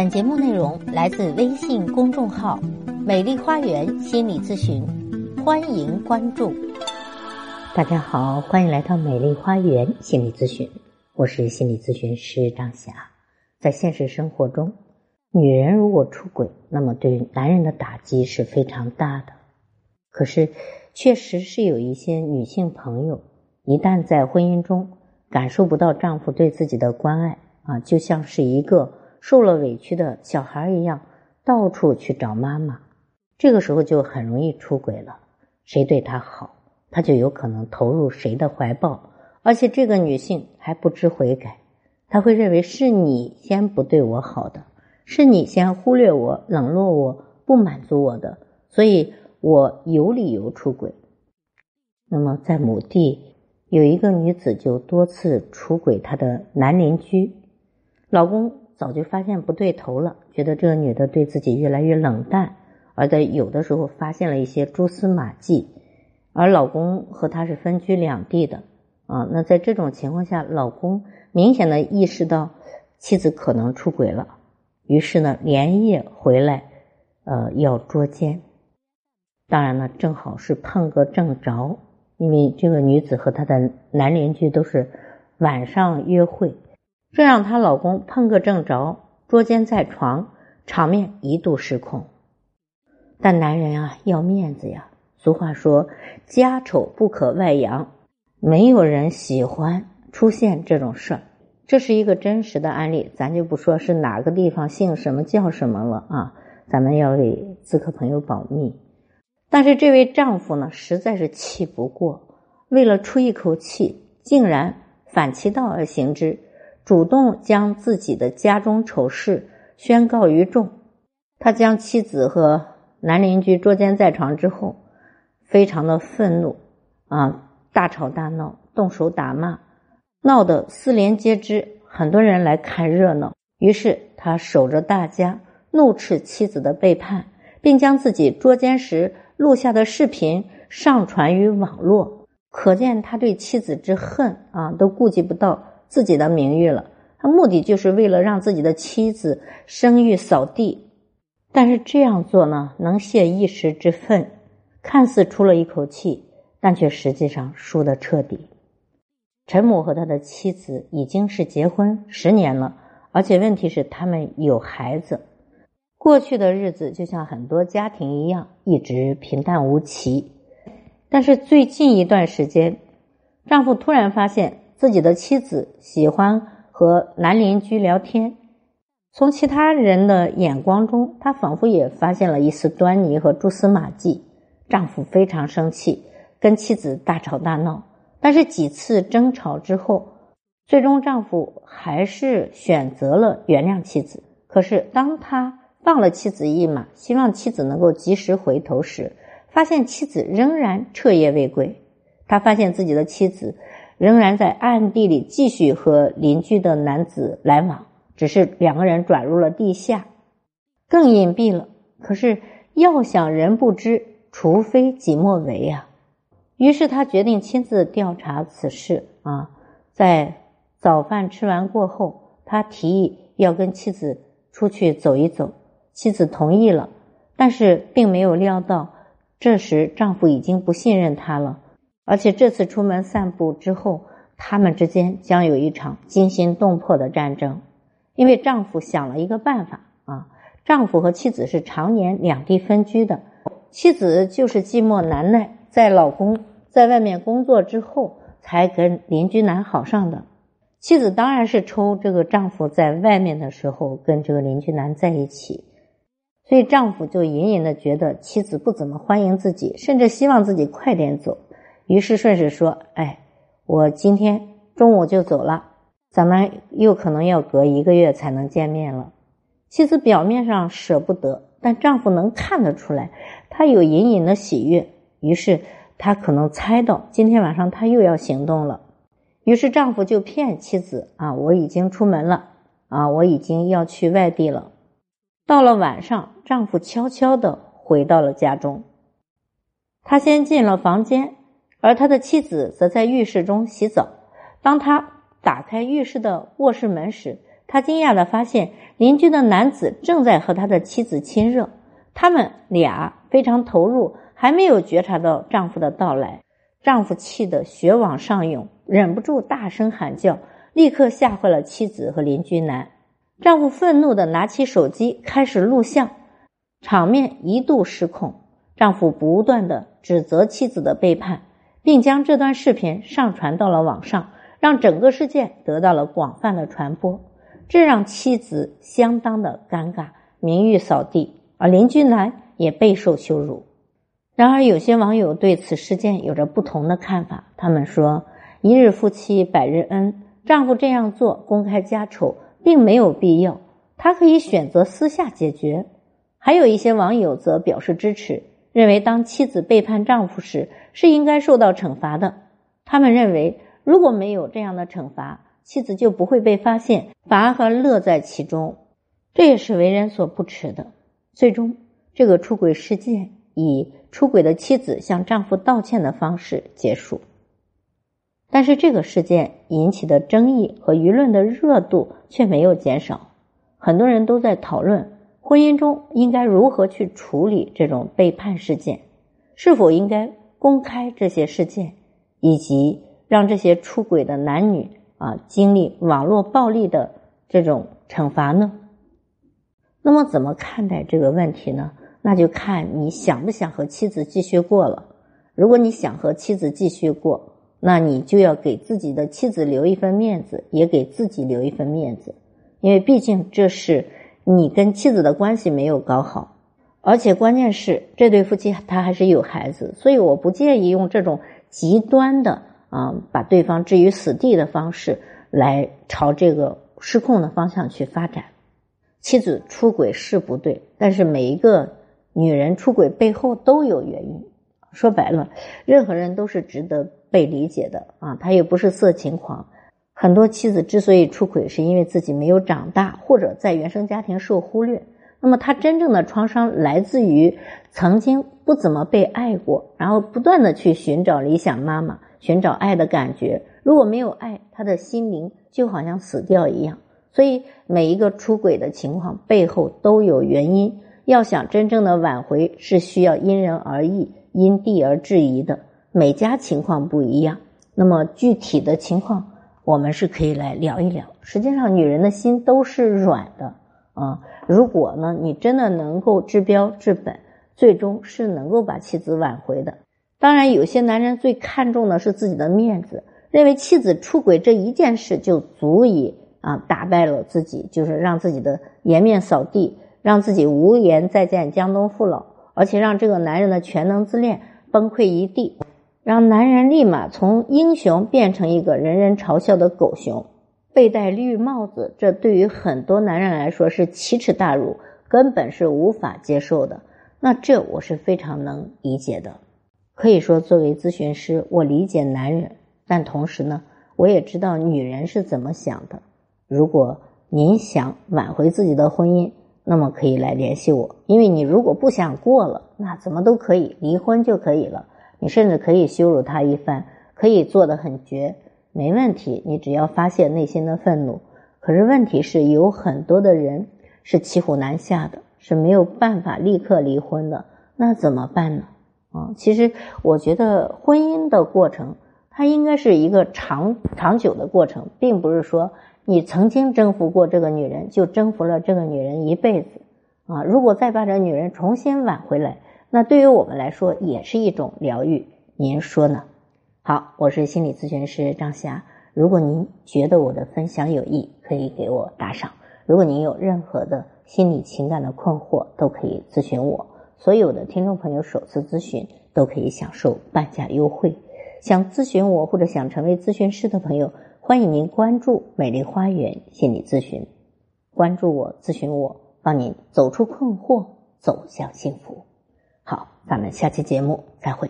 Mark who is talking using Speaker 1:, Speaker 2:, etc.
Speaker 1: 本节目内容来自微信公众号“美丽花园心理咨询”，欢迎关注。大家好，欢迎来到美丽花园心理咨询，我是心理咨询师张霞。在现实生活中，女人如果出轨，那么对男人的打击是非常大的。可是，确实是有一些女性朋友，一旦在婚姻中感受不到丈夫对自己的关爱啊，就像是一个。受了委屈的小孩一样，到处去找妈妈，这个时候就很容易出轨了。谁对他好，他就有可能投入谁的怀抱，而且这个女性还不知悔改，她会认为是你先不对我好的，是你先忽略我、冷落我、不满足我的，所以我有理由出轨。那么在某地有一个女子就多次出轨她的男邻居，老公。早就发现不对头了，觉得这个女的对自己越来越冷淡，而在有的时候发现了一些蛛丝马迹，而老公和她是分居两地的啊。那在这种情况下，老公明显的意识到妻子可能出轨了，于是呢连夜回来，呃要捉奸。当然呢，正好是碰个正着，因为这个女子和她的男邻居都是晚上约会。这让她老公碰个正着，捉奸在床，场面一度失控。但男人啊，要面子呀。俗话说：“家丑不可外扬。”没有人喜欢出现这种事儿。这是一个真实的案例，咱就不说是哪个地方姓什么叫什么了啊，咱们要为咨客朋友保密。但是这位丈夫呢，实在是气不过，为了出一口气，竟然反其道而行之。主动将自己的家中丑事宣告于众，他将妻子和男邻居捉奸在床之后，非常的愤怒，啊，大吵大闹，动手打骂，闹得四邻皆知，很多人来看热闹。于是他守着大家，怒斥妻子的背叛，并将自己捉奸时录下的视频上传于网络，可见他对妻子之恨啊，都顾及不到。自己的名誉了，他目的就是为了让自己的妻子声誉扫地。但是这样做呢，能泄一时之愤，看似出了一口气，但却实际上输得彻底。陈某和他的妻子已经是结婚十年了，而且问题是他们有孩子。过去的日子就像很多家庭一样，一直平淡无奇。但是最近一段时间，丈夫突然发现。自己的妻子喜欢和男邻居聊天，从其他人的眼光中，他仿佛也发现了一丝端倪和蛛丝马迹。丈夫非常生气，跟妻子大吵大闹。但是几次争吵之后，最终丈夫还是选择了原谅妻子。可是当他放了妻子一马，希望妻子能够及时回头时，发现妻子仍然彻夜未归。他发现自己的妻子。仍然在暗地里继续和邻居的男子来往，只是两个人转入了地下，更隐蔽了。可是要想人不知，除非己莫为呀。于是他决定亲自调查此事啊。在早饭吃完过后，他提议要跟妻子出去走一走，妻子同意了，但是并没有料到，这时丈夫已经不信任她了。而且这次出门散步之后，他们之间将有一场惊心动魄的战争。因为丈夫想了一个办法啊，丈夫和妻子是常年两地分居的，妻子就是寂寞难耐，在老公在外面工作之后，才跟邻居男好上的。妻子当然是抽这个丈夫在外面的时候跟这个邻居男在一起，所以丈夫就隐隐的觉得妻子不怎么欢迎自己，甚至希望自己快点走。于是顺势说：“哎，我今天中午就走了，咱们又可能要隔一个月才能见面了。”妻子表面上舍不得，但丈夫能看得出来，他有隐隐的喜悦。于是他可能猜到今天晚上他又要行动了。于是丈夫就骗妻子：“啊，我已经出门了，啊，我已经要去外地了。”到了晚上，丈夫悄悄的回到了家中，他先进了房间。而他的妻子则在浴室中洗澡。当他打开浴室的卧室门时，他惊讶的发现邻居的男子正在和他的妻子亲热，他们俩非常投入，还没有觉察到丈夫的到来。丈夫气得血往上涌，忍不住大声喊叫，立刻吓坏了妻子和邻居男。丈夫愤怒的拿起手机开始录像，场面一度失控。丈夫不断的指责妻子的背叛，并将这段视频上传到了网上，让整个事件得到了广泛的传播。这让妻子相当的尴尬，名誉扫地，而邻居男也备受羞辱。然而，有些网友对此事件有着不同的看法。他们说：“一日夫妻百日恩，丈夫这样做公开家丑，并没有必要，他可以选择私下解决。”还有一些网友则表示支持，认为当妻子背叛丈夫时是应该受到惩罚的。他们认为，如果没有这样的惩罚，妻子就不会被发现，反而还乐在其中。这也是为人所不耻的。最终，这个出轨事件以。出轨的妻子向丈夫道歉的方式结束，但是这个事件引起的争议和舆论的热度却没有减少。很多人都在讨论婚姻中应该如何去处理这种背叛事件，是否应该公开这些事件，以及让这些出轨的男女啊经历网络暴力的这种惩罚呢？那么，怎么看待这个问题呢？那就看你想不想和妻子继续过了。如果你想和妻子继续过，那你就要给自己的妻子留一份面子，也给自己留一份面子，因为毕竟这是你跟妻子的关系没有搞好，而且关键是这对夫妻他还是有孩子，所以我不建议用这种极端的啊把对方置于死地的方式来朝这个失控的方向去发展。妻子出轨是不对，但是每一个。女人出轨背后都有原因，说白了，任何人都是值得被理解的啊！他又不是色情狂。很多妻子之所以出轨，是因为自己没有长大，或者在原生家庭受忽略。那么，他真正的创伤来自于曾经不怎么被爱过，然后不断的去寻找理想妈妈，寻找爱的感觉。如果没有爱，他的心灵就好像死掉一样。所以，每一个出轨的情况背后都有原因。要想真正的挽回，是需要因人而异、因地而制宜的。每家情况不一样，那么具体的情况，我们是可以来聊一聊。实际上，女人的心都是软的啊。如果呢，你真的能够治标治本，最终是能够把妻子挽回的。当然，有些男人最看重的是自己的面子，认为妻子出轨这一件事就足以啊打败了自己，就是让自己的颜面扫地。让自己无颜再见江东父老，而且让这个男人的全能自恋崩溃一地，让男人立马从英雄变成一个人人嘲笑的狗熊，被戴绿帽子，这对于很多男人来说是奇耻大辱，根本是无法接受的。那这我是非常能理解的。可以说，作为咨询师，我理解男人，但同时呢，我也知道女人是怎么想的。如果您想挽回自己的婚姻，那么可以来联系我，因为你如果不想过了，那怎么都可以离婚就可以了。你甚至可以羞辱他一番，可以做的很绝，没问题。你只要发泄内心的愤怒。可是问题是，有很多的人是骑虎难下的，是没有办法立刻离婚的。那怎么办呢？啊，其实我觉得婚姻的过程，它应该是一个长长久的过程，并不是说。你曾经征服过这个女人，就征服了这个女人一辈子啊！如果再把这女人重新挽回来，那对于我们来说也是一种疗愈。您说呢？好，我是心理咨询师张霞。如果您觉得我的分享有益，可以给我打赏。如果您有任何的心理情感的困惑，都可以咨询我。所有的听众朋友首次咨询都可以享受半价优惠。想咨询我或者想成为咨询师的朋友。欢迎您关注美丽花园心理咨询，关注我，咨询我，帮您走出困惑，走向幸福。好，咱们下期节目再会。